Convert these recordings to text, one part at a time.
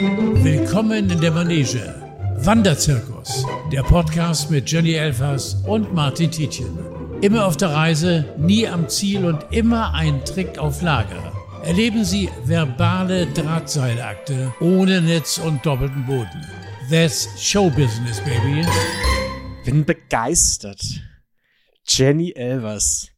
Willkommen in der Manege. Wanderzirkus, der Podcast mit Jenny Elfers und Martin Tietjen. Immer auf der Reise, nie am Ziel und immer ein Trick auf Lager. Erleben Sie verbale Drahtseilakte ohne Netz und doppelten Boden. That's Showbusiness, baby. Bin begeistert. Jenny Elvers.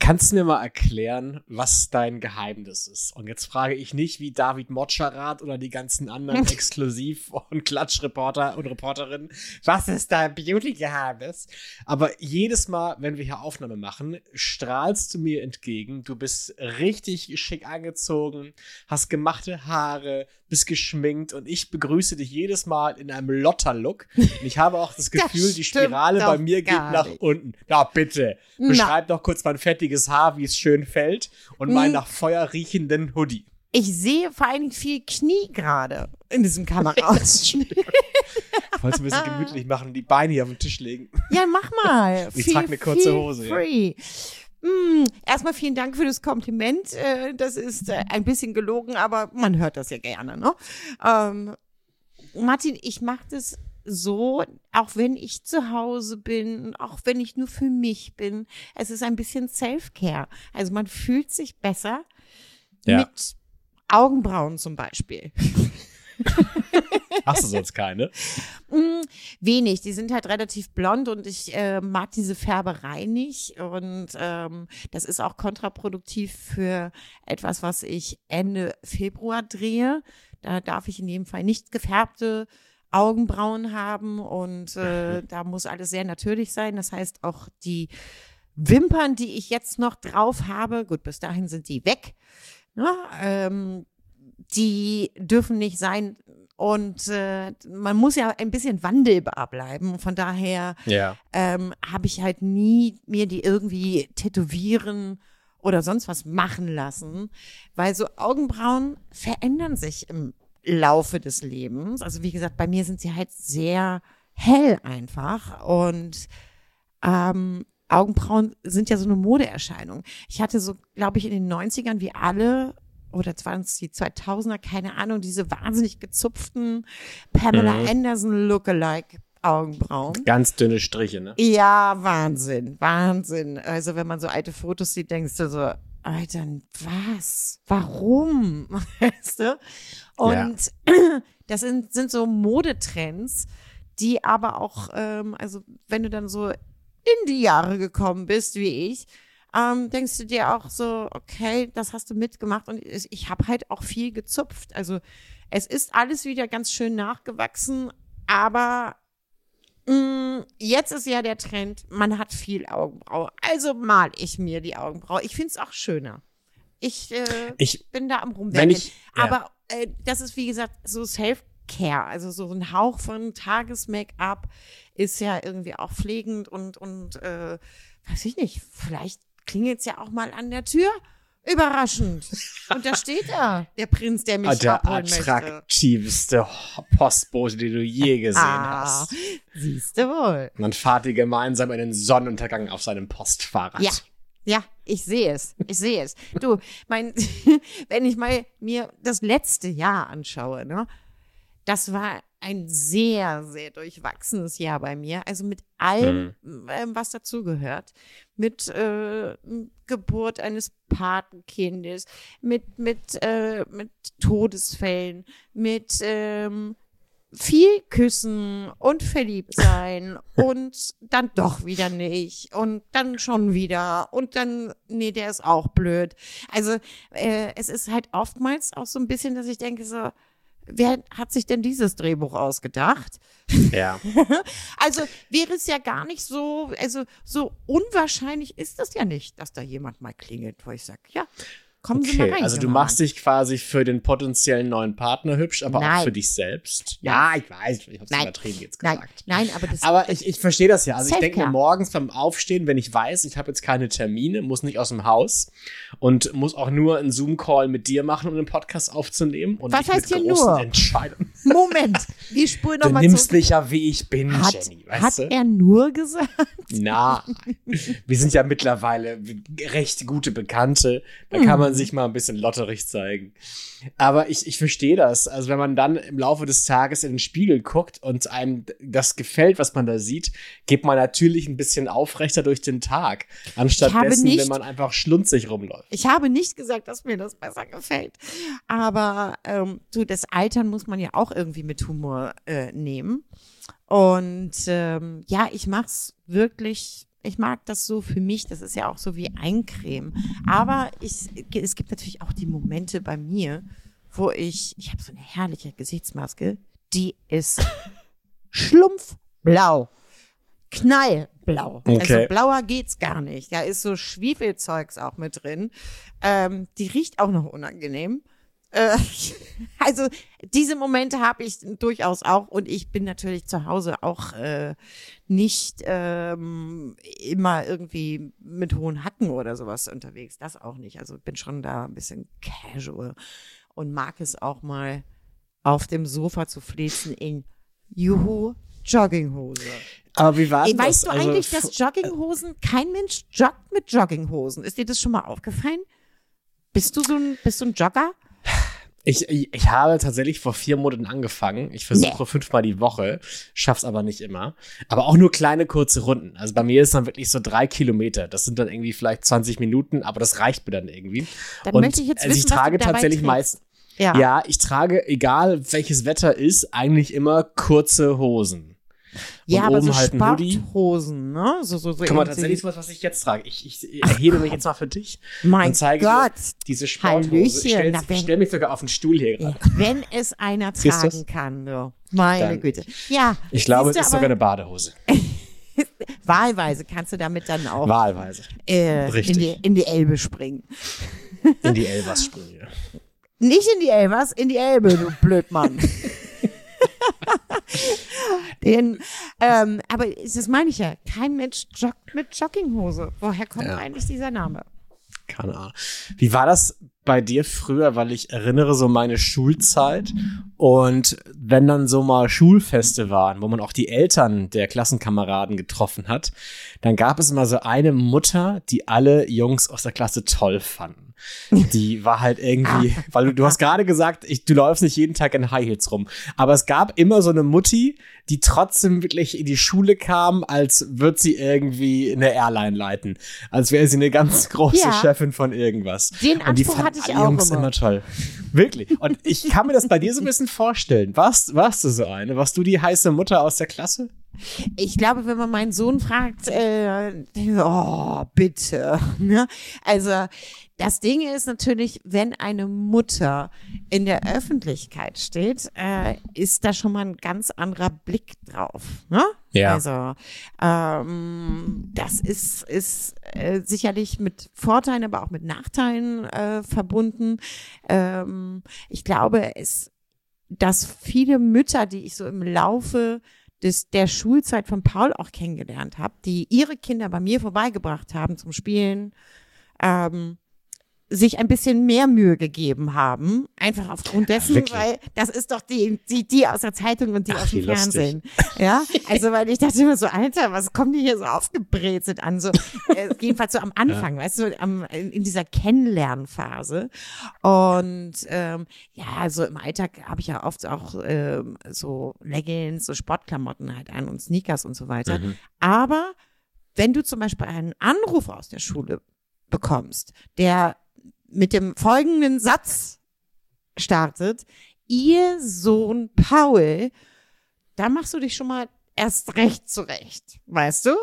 Kannst du mir mal erklären, was dein Geheimnis ist? Und jetzt frage ich nicht wie David Motscherath oder die ganzen anderen Exklusiv- und Klatschreporter und Reporterinnen, was ist dein Beauty-Geheimnis? Aber jedes Mal, wenn wir hier Aufnahme machen, strahlst du mir entgegen. Du bist richtig schick angezogen, hast gemachte Haare, bist geschminkt und ich begrüße dich jedes Mal in einem Lotter-Look. Und ich habe auch das Gefühl, Das die Spirale bei mir geht nach nicht. unten. Na bitte, Na. beschreib doch kurz mein fettiges Haar, wie es schön fällt und meinen Hm. nach Feuer riechenden Hoodie. Ich sehe vor allen Dingen viel Knie gerade in diesem Kameraausschnitt. Ich wollte es ein bisschen gemütlich machen und die Beine hier auf den Tisch legen. ja, mach mal. Ich trage eine kurze Hose, ja. Mm, erstmal vielen Dank für das Kompliment. Äh, Das ist äh, ein bisschen gelogen, aber man hört das ja gerne. Ne? Ähm, Martin, ich mache das so, auch wenn ich zu Hause bin, auch wenn ich nur für mich bin. Es ist ein bisschen Self-Care. Also man fühlt sich besser Ja. mit Augenbrauen zum Beispiel. Hast du sonst keine? Mm, Wenig, die sind halt relativ blond und ich äh, mag diese Färberei nicht und ähm, das ist auch kontraproduktiv für etwas, was ich Ende Februar drehe. Da darf ich in jedem Fall nicht gefärbte Augenbrauen haben und äh, da muss alles sehr natürlich sein. Das heißt auch die Wimpern, die ich jetzt noch drauf habe, gut, bis dahin sind die weg. Ne? Ähm, die dürfen nicht sein. Und äh, man muss ja ein bisschen wandelbar bleiben. Von daher Ja. ähm, habe ich halt nie mir die irgendwie tätowieren oder sonst was machen lassen, weil so Augenbrauen verändern sich im Laufe des Lebens. Also wie gesagt, bei mir sind sie halt sehr hell einfach und ähm, Augenbrauen sind ja so eine Modeerscheinung. Ich hatte so, glaube ich, in den 90ern wie alle oder waren es die 2000er, keine Ahnung, diese wahnsinnig gezupften Pamela Mhm. Anderson Lookalike Augenbrauen. Ganz dünne Striche, ne? Ja, Wahnsinn, Wahnsinn. Also wenn man so alte Fotos sieht, denkst du so, Alter, was? Warum? Weißt du? Und das sind, sind so Modetrends, die aber auch, ähm, also wenn du dann so in die Jahre gekommen bist, wie ich, ähm, denkst du dir auch so, okay, das hast du mitgemacht und ich, ich habe halt auch viel gezupft. Also es ist alles wieder ganz schön nachgewachsen, aber Mm, Jetzt ist ja der Trend, man hat viel Augenbraue. Also mal ich mir die Augenbraue. Ich find's auch schöner. Ich, äh, Ich, bin da am Rumwerkeln. ja. Aber äh, das ist, wie gesagt, so Self-Care. Also so ein Hauch von Tages-Make-up ist ja irgendwie auch pflegend und, und äh, weiß ich nicht, vielleicht klingelt's ja auch mal an der Tür. Überraschend. Und da steht er, der Prinz, der mich der abholen möchte. attraktivste Postbote, den du je gesehen Ah, hast. siehst du wohl. Und dann fahrt ihr gemeinsam in den Sonnenuntergang auf seinem Postfahrrad. Ja. Ja, ich sehe es. Ich sehe es. Du, mein, wenn ich mal mir das letzte Jahr anschaue, ne, das war ein sehr, sehr durchwachsenes Jahr bei mir. Also mit allem, ähm, was dazugehört. Mit äh, Geburt eines Patenkindes, mit, mit, äh, mit Todesfällen, mit ähm, viel küssen und verliebt sein und dann doch wieder nicht und dann schon wieder und dann, nee, der ist auch blöd. Also äh, es ist halt oftmals auch so ein bisschen, dass ich denke so, wer hat sich denn dieses Drehbuch ausgedacht? Ja. Also wäre es ja gar nicht so, also so unwahrscheinlich ist das ja nicht, dass da jemand mal klingelt, wo ich sage, ja, kommen Sie mal Okay, rein. also du machst dich quasi für den potenziellen neuen Partner hübsch, aber auch Nein. für dich selbst. Ja, ich weiß, ich hab's Nein. übertrieben jetzt gesagt. Nein, nein, aber das Aber ich, ich verstehe das ja. Also ich denke mir morgens beim Aufstehen, wenn ich weiß, ich habe jetzt keine Termine, muss nicht aus dem Haus und muss auch nur einen Zoom-Call mit dir machen, um den Podcast aufzunehmen. Und Was heißt hier großen nur? Entscheidungen. Moment, wir spulen Du nochmal nimmst zurück. mich ja, wie ich bin, Hat, Jenny. Hat du? er nur gesagt? Na, wir sind ja mittlerweile recht gute Bekannte. Da kann man sich mal ein bisschen lotterig zeigen. Aber ich, ich verstehe das. Also wenn man dann im Laufe des Tages in den Spiegel guckt und einem das gefällt, was man da sieht, geht man natürlich ein bisschen aufrechter durch den Tag. Anstatt dessen, nicht- wenn man einfach schlunzig rumläuft. Ich habe nicht gesagt, dass mir das besser gefällt. Aber ähm, du, das Altern muss man ja auch irgendwie mit Humor äh, nehmen. Und ähm, ja, ich mach's wirklich. Ich mag das so für mich. Das ist ja auch so wie Eincreme. Aber ich, es gibt natürlich auch die Momente bei mir, wo ich, ich habe so eine herrliche Gesichtsmaske, die ist schlumpfblau. Knallblau. Okay. Also blauer geht's gar nicht. Da ist so Schwefelzeugs auch mit drin. Ähm, die riecht auch noch unangenehm. Äh, also diese Momente habe ich durchaus auch und ich bin natürlich zu Hause auch äh, nicht ähm, immer irgendwie mit hohen Hacken oder sowas unterwegs. Das auch nicht. Also bin schon da ein bisschen casual und mag es auch mal auf dem Sofa zu flitzen in Juhu Jogginghose. Aber wie war Ey, denn weißt das? du Also, eigentlich, dass Jogginghosen, kein Mensch joggt mit Jogginghosen? Ist dir das schon mal aufgefallen? Bist du so ein, bist du ein Jogger? Ich, ich, ich habe tatsächlich vor vier Monaten angefangen. Ich versuche fünfmal die Woche, schaff's aber nicht immer. Aber auch nur kleine, kurze Runden. Also bei mir ist dann wirklich so drei Kilometer. Das sind dann irgendwie vielleicht 20 Minuten, aber das reicht mir dann irgendwie. Dann Und möchte ich jetzt also ich wissen, trage tatsächlich meist, Ja. ja, ich trage, egal welches Wetter ist, eigentlich immer kurze Hosen. Ja, aber so halt. Sporthosen, ne? So, so, so Guck mal, tatsächlich sowas, was ich jetzt trage. Ich, ich erhebe mich jetzt mal für dich Mein und zeige Gott. dir diese Sporthose. Hallöchen, Ich stell, na, ich wenn- stell mich sogar auf den Stuhl hier Ja, gerade. wenn es einer tragen kann, so. Meine Dann- Güte. Ja. Ich glaube, es ist du, sogar eine Badehose. Wahlweise kannst du damit dann auch Wahlweise. äh, in, die, in die Elbe springen. In die Elvas springen. Nicht in die Elbers, in die Elbe, du Blödmann. Den, ähm, aber das meine ich ja. Kein Mensch joggt mit Jogginghose. Woher kommt Ja. eigentlich dieser Name? Keine Ahnung. Wie war das bei dir früher? Weil ich erinnere so meine Schulzeit und wenn dann so mal Schulfeste waren, wo man auch die Eltern der Klassenkameraden getroffen hat, dann gab es immer so eine Mutter, die alle Jungs aus der Klasse toll fanden. Die war halt irgendwie, weil du, du hast gerade gesagt, ich, du läufst nicht jeden Tag in High Heels rum. Aber es gab immer so eine Mutti, die trotzdem wirklich in die Schule kam, als würde sie irgendwie eine Airline leiten. Als wäre sie eine ganz große Ja. Chefin von irgendwas. Den Und die Anspruch fanden hatte ich alle auch Jungs immer. immer toll. Wirklich. Und ich kann mir das bei dir so ein bisschen vorstellen. Warst, warst du so eine? Warst du die heiße Mutter aus der Klasse? Ich glaube, wenn man meinen Sohn fragt, äh, oh, bitte. Ne? Also, das Ding ist natürlich, wenn eine Mutter in der Öffentlichkeit steht, äh, ist da schon mal ein ganz anderer Blick drauf. Ne? Ja. Also, ähm, das ist, ist äh, sicherlich mit Vorteilen, aber auch mit Nachteilen äh, verbunden. Ähm, ich glaube, es, dass viele Mütter, die ich so im Laufe des, der Schulzeit von Paul auch kennengelernt habe, die ihre Kinder bei mir vorbeigebracht haben zum Spielen, ähm, sich ein bisschen mehr Mühe gegeben haben. Einfach aufgrund dessen, wirklich? weil das ist doch die, die, die aus der Zeitung und die Ach, aus dem wie lustig. Fernsehen. Ja, also weil ich dachte immer so, Alter, was kommt die hier so aufgebrezelt an? So, äh, jedenfalls so am Anfang, weißt du, am, in, in dieser Kennenlernphase. Und ähm, ja, so im Alltag habe ich ja oft auch ähm, so Leggings, so Sportklamotten halt an und Sneakers und so weiter. Mhm. Aber wenn du zum Beispiel einen Anruf aus der Schule bekommst, der mit dem folgenden Satz startet, ihr Sohn Paul, da machst du dich schon mal erst recht zurecht, weißt du?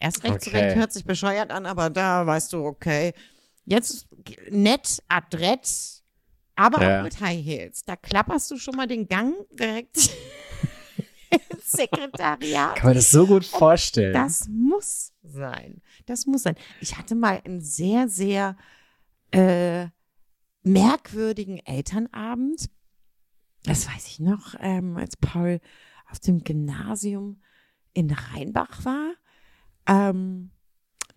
Erst recht Okay. zurecht hört sich bescheuert an, aber da weißt du, okay, jetzt nett, adrett, aber Ja. auch mit High Heels. Da klapperst du schon mal den Gang direkt ins Sekretariat. Kann man das so gut vorstellen? Das muss sein. Das muss sein. Ich hatte mal einen sehr, sehr äh, merkwürdigen Elternabend. Das weiß ich noch, ähm, als Paul auf dem Gymnasium in Rheinbach war. Ähm,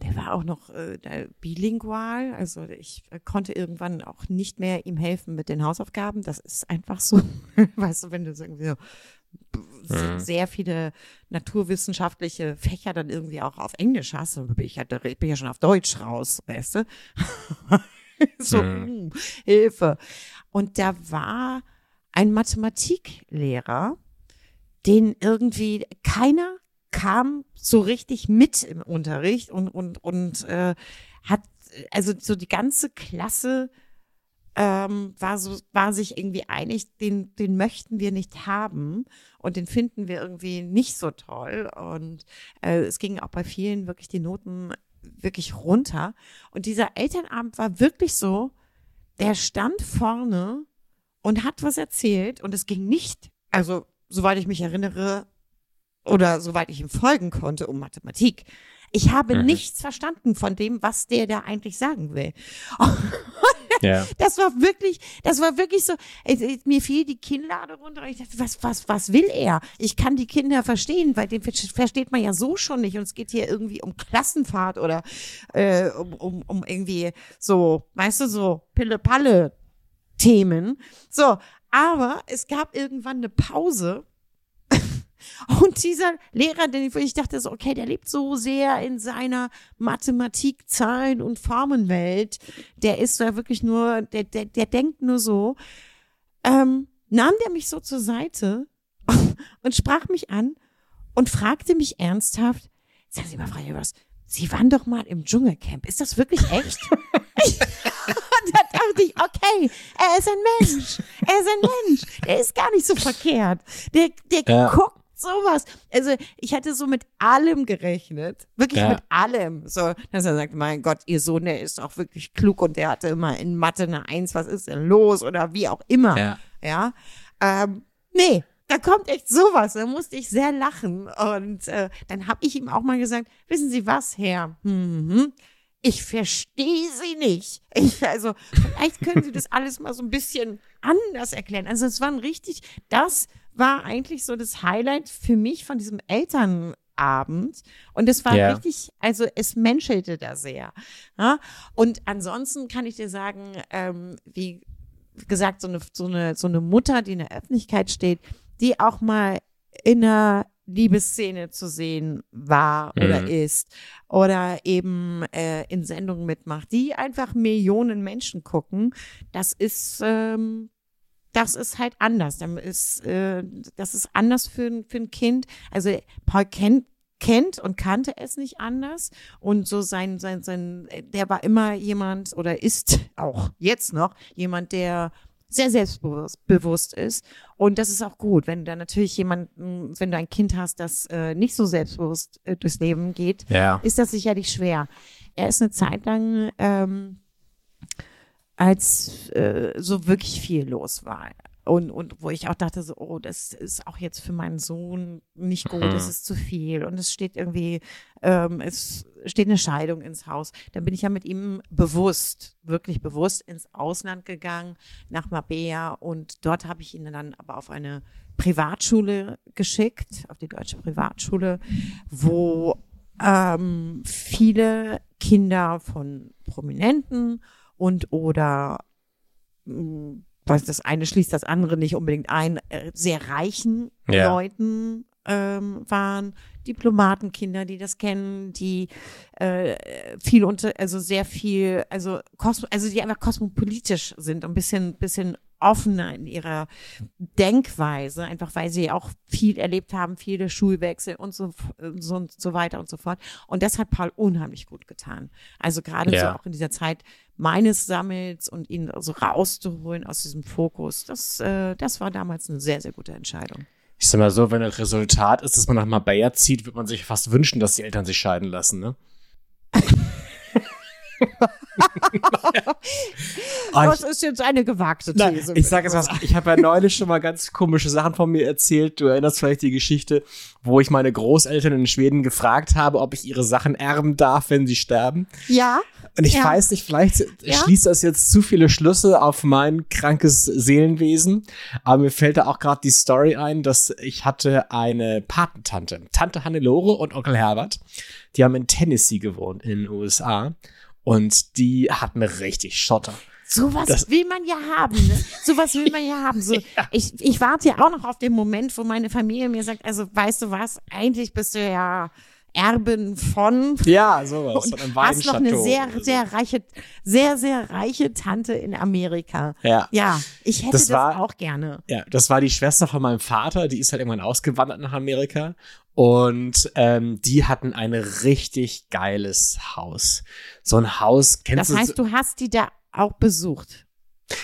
der war auch noch äh, bilingual, also ich äh, konnte irgendwann auch nicht mehr ihm helfen mit den Hausaufgaben. Das ist einfach so, weißt du, wenn du irgendwie so sehr viele naturwissenschaftliche Fächer dann irgendwie auch auf Englisch hast, dann bin ich ja, ich bin ja schon auf Deutsch raus, weißt du? so, mhm. Hilfe. Und da war ein Mathematiklehrer, den irgendwie keiner kam so richtig mit im Unterricht und und und äh, hat also so die ganze Klasse ähm, war so war sich irgendwie einig, den den möchten wir nicht haben und den finden wir irgendwie nicht so toll und äh, es ging auch bei vielen wirklich die Noten wirklich runter und dieser Elternabend war wirklich so, der stand vorne und hat was erzählt und es ging nicht, also soweit ich mich erinnere oder soweit ich ihm folgen konnte, um Mathematik. Ich habe mhm. nichts verstanden von dem, was der da eigentlich sagen will. Das war wirklich, das war wirklich so, mir fiel die Kinnlade runter und ich dachte, was, was, was will er? Ich kann die Kinder verstehen, weil den versteht man ja so schon nicht und es geht hier irgendwie um Klassenfahrt oder äh, um, um, um irgendwie so, weißt du, so Pille-Palle Themen. So, aber es gab irgendwann eine Pause. Und dieser Lehrer, den ich dachte so, okay, der lebt so sehr in seiner Mathematik, Zahlen und Formenwelt. Der ist da wirklich nur, der, der, der denkt nur so. Ähm, nahm der mich so zur Seite und sprach mich an und fragte mich ernsthaft, sagen Sie mal, Frau Jebers, Sie waren doch mal im Dschungelcamp. Ist das wirklich echt? da dachte ich, okay, er ist ein Mensch. Er ist ein Mensch. Der ist gar nicht so verkehrt. Der, der ja. guckt sowas. Also ich hatte so mit allem gerechnet. Wirklich ja. mit allem. So, dass er sagt, mein Gott, ihr Sohn, der ist auch wirklich klug und der hatte immer in Mathe eine Eins, was ist denn los? Oder wie auch immer. Ja. ja? Ähm, nee, da kommt echt sowas. Da musste ich sehr lachen. Und äh, dann habe ich ihm auch mal gesagt, wissen Sie was, Herr? Mhm. Ich verstehe Sie nicht. Ich, also, vielleicht können Sie das alles mal so ein bisschen anders erklären. Also, es war richtig, das war eigentlich so das Highlight für mich von diesem Elternabend. Und es war ja. richtig, also es menschelte da sehr. Ja? Und ansonsten kann ich dir sagen, ähm, wie gesagt, so eine, so, eine, so eine Mutter, die in der Öffentlichkeit steht, die auch mal in einer Liebesszene zu sehen war oder mhm. ist oder eben äh, in Sendungen mitmacht, die einfach Millionen Menschen gucken, das ist ähm, das ist halt anders. Das ist, äh, das ist anders für, für ein Kind. Also Paul kennt kennt und kannte es nicht anders und so sein sein sein der war immer jemand oder ist auch jetzt noch jemand der sehr selbstbewusst ist. Und das ist auch gut, wenn du dann natürlich jemanden, wenn du ein Kind hast, das äh, nicht so selbstbewusst äh, durchs Leben geht, ja. ist das sicherlich schwer. Er ist eine Zeit lang, ähm, als äh, so wirklich viel los war. Und, und wo ich auch dachte, so, oh, das ist auch jetzt für meinen Sohn nicht gut, es mhm. ist zu viel. Und es steht irgendwie, ähm, es steht eine Scheidung ins Haus. Dann bin ich ja mit ihm bewusst, wirklich bewusst ins Ausland gegangen, nach Mabea. Und dort habe ich ihn dann aber auf eine Privatschule geschickt, auf die deutsche Privatschule, wo ähm, viele Kinder von Prominenten und oder mm, was das eine schließt das andere nicht unbedingt ein, äh, sehr reichen ja. Leuten ähm, waren, Diplomatenkinder, die das kennen, die äh, viel unter, also sehr viel, also kosmo, also die einfach kosmopolitisch sind, ein bisschen, bisschen offener in ihrer Denkweise, einfach weil sie auch viel erlebt haben, viele Schulwechsel und so, so, und so weiter und so fort. Und das hat Paul unheimlich gut getan. Also gerade ja. so auch in dieser Zeit meines Sammels und ihn so rauszuholen aus diesem Fokus, das, äh, das war damals eine sehr, sehr gute Entscheidung ich sag mal so, wenn das Resultat ist, dass man nach Marbella zieht, wird man sich fast wünschen, dass die Eltern sich scheiden lassen, ne? das ist jetzt eine gewagte These. Na, ich sage jetzt was, ich habe ja neulich schon mal ganz komische Sachen von mir erzählt. Du erinnerst vielleicht die Geschichte, wo ich meine Großeltern in Schweden gefragt habe, ob ich ihre Sachen erben darf, wenn sie sterben. Ja. Und ich ja. weiß nicht, vielleicht ja. schließt das jetzt zu viele Schlüsse auf mein krankes Seelenwesen. Aber mir fällt da auch gerade die Story ein, dass ich hatte eine Patentante, Tante Hannelore und Onkel Herbert. Die haben in Tennessee gewohnt in den USA. Und die hat mir richtig Schotter. Sowas Das- will man ja haben, ne? Sowas will man ja haben. So, ich, ich warte ja auch noch auf den Moment, wo meine Familie mir sagt, also weißt du was, eigentlich bist du ja Erbin von Ja, sowas. und von einem hast noch eine sehr, sehr reiche, sehr, sehr reiche Tante in Amerika. Ja. Ja, ich hätte Das das, war- auch gerne. Ja, das war die Schwester von meinem Vater, die ist halt irgendwann ausgewandert nach Amerika. Und ähm, die hatten ein richtig geiles Haus. So ein Haus, kennst Das du? heißt, du hast die da auch besucht.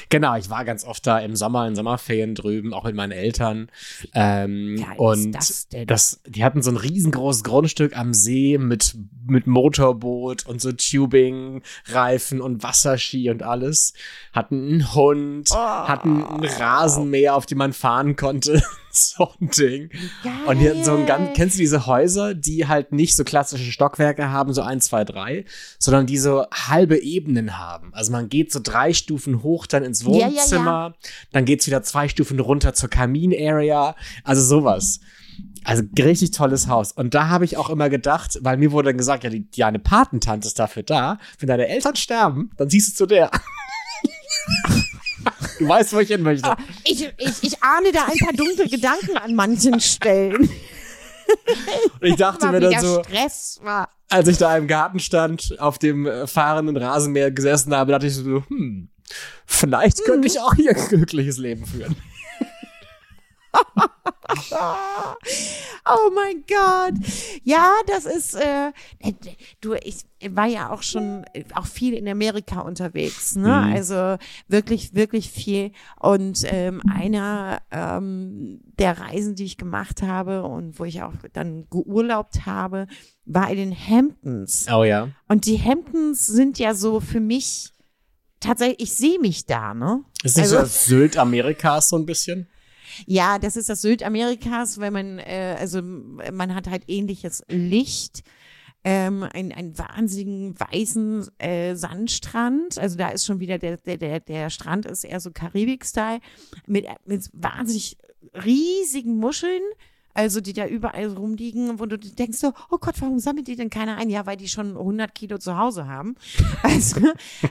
Genau, ich war ganz oft da im Sommer, in Sommerferien drüben, auch mit meinen Eltern. Ähm, ist und das das, die hatten so ein riesengroßes Grundstück am See mit, mit Motorboot und so Tubing, Reifen und Wasserski und alles. Hatten einen Hund, Oh. hatten einen Rasenmäher, auf dem man fahren konnte. so ein Ding. Und die hatten so ein ganz, Geil. kennst du diese Häuser, die halt nicht so klassische Stockwerke haben, so eins, zwei, drei, sondern die so halbe Ebenen haben. Also man geht so drei Stufen hoch dann ins Ja, ja, ja. Wohnzimmer, dann geht's wieder zwei Stufen runter zur Kamin-Area, also sowas. Also richtig tolles Haus. Und da habe ich auch immer gedacht, weil mir wurde dann gesagt, ja, die, ja, eine Patentante ist dafür da. Wenn deine Eltern sterben, dann siehst du zu der. Du weißt, wo ich hin möchte. Ich, ich, ich ahne da ein paar dunkle Gedanken an manchen Stellen. Und ich dachte mir dann so, Stress war. als ich da im Garten stand, auf dem äh, fahrenden Rasenmäher gesessen habe, dachte ich so, hm, vielleicht könnte ich auch hier ein glückliches Leben führen. Oh mein Gott. Ja, das ist, äh, äh, du, ich war ja auch schon äh, auch viel in Amerika unterwegs, ne? Mhm. Also wirklich, wirklich viel. Und ähm, einer ähm, der Reisen, die ich gemacht habe und wo ich auch dann geurlaubt habe, war in den Hamptons. Oh ja. Und die Hamptons sind ja so für mich tatsächlich, ich sehe mich da, ne? Ist nicht so Also- das Sylt Amerikas so ein bisschen? Ja, das ist das Südamerikas, weil man, äh, also man hat halt ähnliches Licht. Ähm, ein, einen wahnsinnigen weißen äh, Sandstrand. Also da ist schon wieder der, der, der, der Strand ist eher so Karibik-Style mit, mit wahnsinnig riesigen Muscheln. Also die da überall rumliegen, wo du denkst so, oh Gott, warum sammelt die denn keiner ein? Ja, weil die schon 100 Kilo zu Hause haben. Also,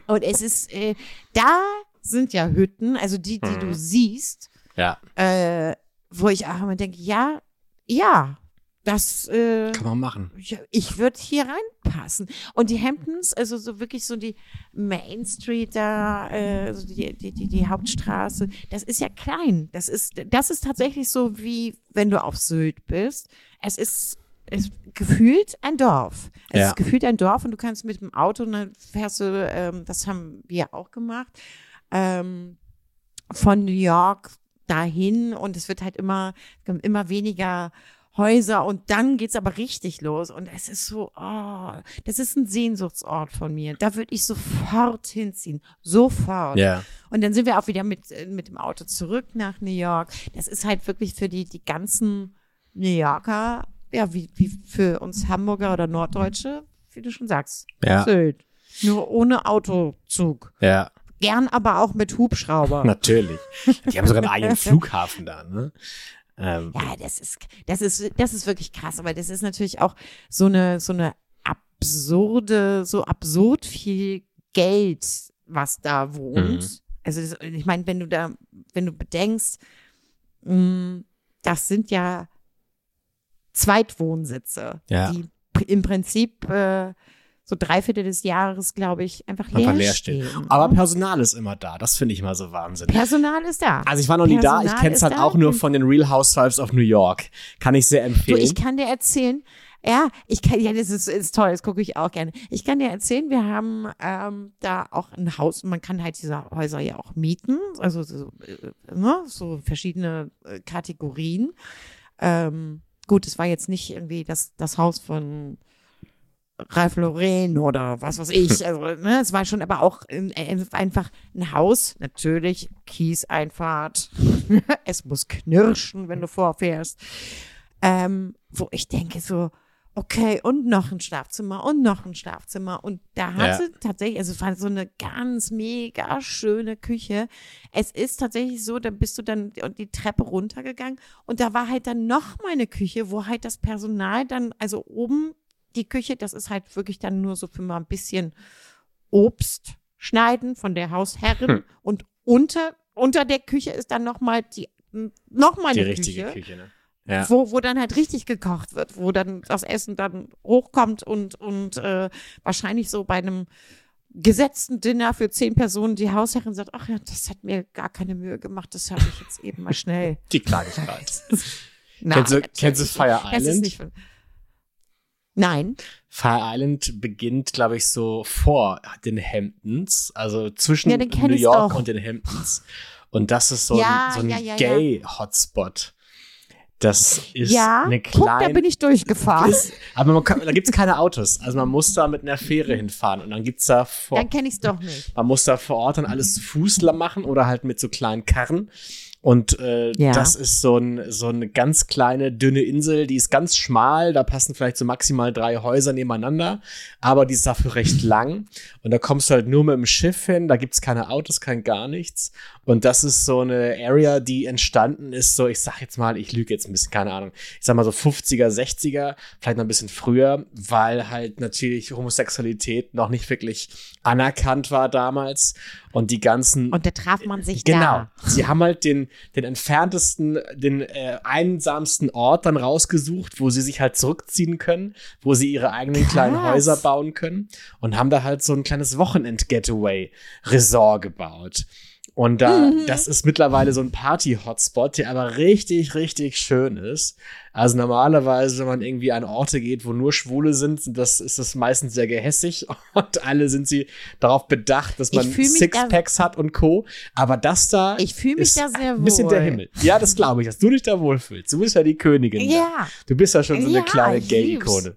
und es ist, äh, da sind ja Hütten, also die, die du siehst, Ja. äh, wo ich auch immer denke, ja, ja, das, äh, Kann man machen. ja, ich würde hier reinpassen. Und die Hamptons, also so wirklich so die Main Street da, äh, so die, die, die, die Hauptstraße, das ist ja klein. Das ist, das ist tatsächlich so wie wenn du auf Sylt bist. Es ist, es ist gefühlt ein Dorf. Es Ja. ist gefühlt ein Dorf und du kannst mit dem Auto, und dann fährst du, ähm, das haben wir auch gemacht, ähm, von New York dahin und es wird halt immer, immer weniger Häuser und dann geht's aber richtig los und es ist so, oh, das ist ein Sehnsuchtsort von mir. Da würde ich sofort hinziehen, sofort. Ja. Und dann sind wir auch wieder mit, äh, mit dem Auto zurück nach New York. Das ist halt wirklich für die, die ganzen New Yorker, ja, wie, wie für uns Hamburger oder Norddeutsche, wie du schon sagst, Ja. Sylt. Nur ohne Autozug. Ja. Gern aber auch mit Hubschrauber. Natürlich. Die haben sogar einen eigenen Flughafen da, ne? Ähm, Ja, das ist, das ist, das ist wirklich krass, aber das ist natürlich auch so eine, so eine absurde, so absurd viel Geld, was da wohnt. Mhm. Also das, ich meine, wenn du da, wenn du bedenkst, mh, das sind ja Zweitwohnsitze, Ja. die im Prinzip äh, so drei Viertel des Jahres, glaube ich, einfach leer, einfach leer stehen. stehen. Aber? Personal ist immer da. Das finde ich mal so Wahnsinn. Personal ist da. Also ich war noch nie da. Ich Personal kenne es halt da. auch nur von den Real Housewives of New York. Kann ich sehr Du, empfehlen. ich kann dir erzählen, ja, ich kann, ja, das ist, ist toll, das gucke ich auch gerne. Ich kann dir erzählen, wir haben ähm, da auch ein Haus, man kann halt diese Häuser ja auch mieten, also so, äh, ne, so verschiedene äh, Kategorien. Ähm, gut, es war jetzt nicht irgendwie das, das Haus von Ralph Lauren oder was weiß ich. Also, ne, es war schon aber auch äh, einfach ein Haus, natürlich, Kieseinfahrt. es muss knirschen, wenn du vorfährst. Ähm, wo ich denke so, okay, und noch ein Schlafzimmer und noch ein Schlafzimmer. Und da hatte tatsächlich, also es war so eine ganz mega schöne Küche. Es ist tatsächlich so, da bist du dann die Treppe runtergegangen und da war halt dann noch mal eine Küche, wo halt das Personal dann, also oben die Küche, das ist halt wirklich dann nur so für mal ein bisschen Obst schneiden von der Hausherrin Hm. und unter, unter der Küche ist dann nochmal die, nochmal Die eine richtige Küche. Küche, ne? Ja. Wo, wo dann halt richtig gekocht wird, wo dann das Essen dann hochkommt und, und äh, wahrscheinlich so bei einem gesetzten Dinner für zehn Personen die Hausherrin sagt, ach ja, das hat mir gar keine Mühe gemacht, das habe ich jetzt eben mal schnell. Die Kleinigkeit. Na, Kennst du- kennst du. Fire Das ist Island? nicht Nein. Fire Island beginnt, glaube ich, so vor den Hamptons, also zwischen Ja, New York und den Hamptons. Und das ist so Ja, ein, so ein ja. Gay-Hotspot. Das ist ja, eine guck, da kleine. bin ich durchgefahren. Aber kann, da gibt's keine Autos. Also man muss da mit einer Fähre hinfahren und dann gibt's da vor, Dann kenne ich es doch nicht. man muss da vor Ort dann alles zu Fuß machen oder halt mit so kleinen Karren. Und äh, Ja. das ist so, ein, so eine ganz kleine, dünne Insel, die ist ganz schmal, da passen vielleicht so maximal drei Häuser nebeneinander, aber die ist dafür recht lang. Und da kommst du halt nur mit dem Schiff hin, da gibt's keine Autos, kein gar nichts. Und das ist so eine Area, die entstanden ist, so, ich sag jetzt mal, ich lüge jetzt ein bisschen, keine Ahnung, ich sag mal so 50er, 60er, vielleicht noch ein bisschen früher, weil halt natürlich Homosexualität noch nicht wirklich anerkannt war damals. Und die ganzen Und da traf man sich Genau. da. Sie haben halt den, den entferntesten, den äh, einsamsten Ort dann rausgesucht, wo sie sich halt zurückziehen können, wo sie ihre eigenen kleinen Krass. Häuser bauen können und haben da halt so ein kleines Wochenend-Getaway-Resort gebaut. Und da, Mhm. das ist mittlerweile so ein Party-Hotspot, der aber richtig, richtig schön ist. Also normalerweise, wenn man irgendwie an Orte geht, wo nur Schwule sind, das, ist das meistens sehr gehässig und alle sind sie darauf bedacht, dass man Sixpacks hat und Co. Aber das da Ich fühle mich ist da sehr wohl. ein bisschen der Himmel. Ja, das glaube ich, dass du dich da wohlfühlst. Du bist ja die Königin. da. Ja. Du bist ja schon so eine Ja, kleine Gay-Ikone.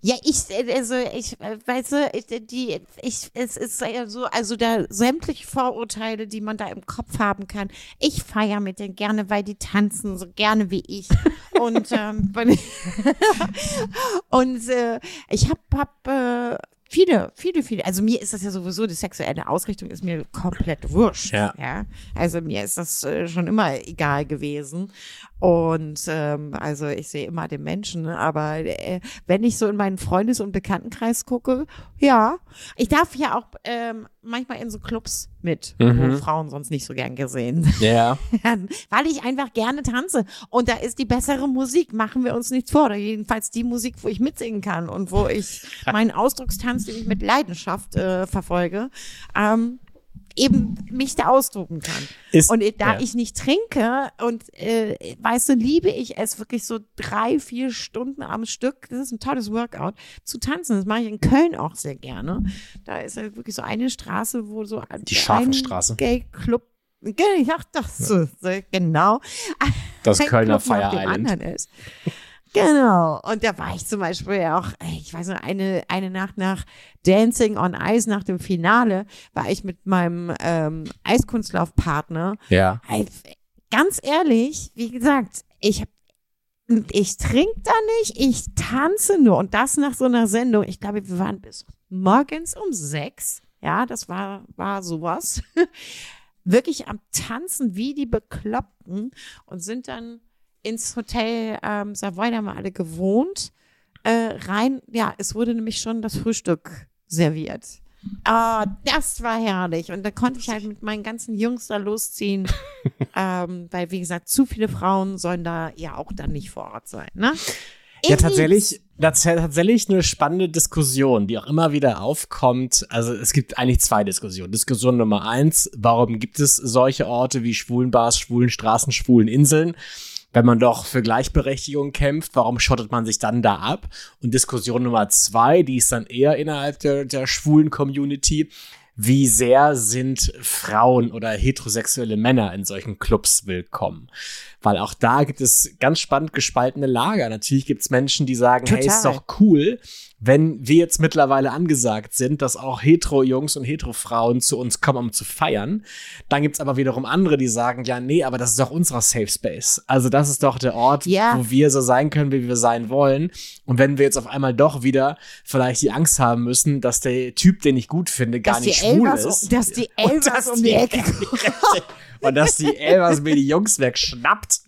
Ja, ich, äh, also, ich, äh, weißt du, ich, äh, die, ich, es ist ja so, also da sämtliche Vorurteile, die man da im Kopf haben kann. Ich feiere mit denen gerne, weil die tanzen so gerne wie ich. Und, ähm, und äh, ich habe hab, äh, viele, viele, viele, also mir ist das ja sowieso, die sexuelle Ausrichtung ist mir komplett wurscht. Ja. Also mir ist das äh, schon immer egal gewesen. Und ähm, also ich sehe immer den Menschen, aber äh, wenn ich so in meinen Freundes- und Bekanntenkreis gucke, ja, ich darf ja auch ähm, manchmal in so Clubs mit, wo Mhm. Frauen sonst nicht so gern gesehen Ja. weil ich einfach gerne tanze. Und da ist die bessere Musik, machen wir uns nichts vor. Oder jedenfalls die Musik, wo ich mitsingen kann und wo ich meinen Ausdruckstanz, den ich mit Leidenschaft äh, verfolge, ähm, eben mich da ausdrucken kann. Ist, Und da ja. ich nicht trinke und äh, weißt du, liebe ich es wirklich so drei, vier Stunden am Stück, das ist ein tolles Workout, zu tanzen. Das mache ich in Köln auch sehr gerne. Da ist halt wirklich so eine Straße, wo so Die ein Schafenstraße. Gay-Club ja, das so, genau. Das Kölner Club Fire Island. ist. Genau. Und da war ich zum Beispiel ja auch, ich weiß noch, eine, eine Nacht nach Dancing on Ice, nach dem Finale, war ich mit meinem ähm, Eiskunstlaufpartner. Ja. Ey, ganz ehrlich, wie gesagt, ich hab ich trinke da nicht, ich tanze nur. Und das nach so einer Sendung. Ich glaube, wir waren bis morgens um sechs. Ja, das war, war sowas. Wirklich am Tanzen wie die Bekloppten und sind dann ins Hotel ähm, Savoy, da haben wir alle gewohnt, äh, rein. Ja, es wurde nämlich schon das Frühstück serviert. Ah, das war herrlich. Und da konnte ich halt mit meinen ganzen Jungs da losziehen. ähm, weil, wie gesagt, zu viele Frauen sollen da ja auch dann nicht vor Ort sein. Ne? Ja, Ich tatsächlich, das ist tatsächlich eine spannende Diskussion, die auch immer wieder aufkommt. Also es gibt eigentlich zwei Diskussionen. Diskussion Nummer eins, warum gibt es solche Orte wie Schwulenbars, Schwulenstraßen, Schwuleninseln? Wenn man doch für Gleichberechtigung kämpft, warum schottet man sich dann da ab? Und Diskussion Nummer zwei, die ist dann eher innerhalb der, der schwulen Community. Wie sehr sind Frauen oder heterosexuelle Männer in solchen Clubs willkommen? Weil auch da gibt es ganz spannend gespaltene Lager. Natürlich gibt es Menschen, die sagen, hey, ist Total. doch cool, wenn wir jetzt mittlerweile angesagt sind, dass auch Hetero-Jungs und Hetero-Frauen zu uns kommen, um zu feiern. Dann gibt's aber wiederum andere, die sagen, ja, nee, aber das ist doch unser Safe Space. Also das ist doch der Ort, Ja. wo wir so sein können, wie wir sein wollen. Und wenn wir jetzt auf einmal doch wieder vielleicht die Angst haben müssen, dass der Typ, den ich gut finde, gar Dass nicht die schwul Elvers- ist. dass die Und Elvers um die Ecke Und dass die Elvers mir die Jungs wegschnappt,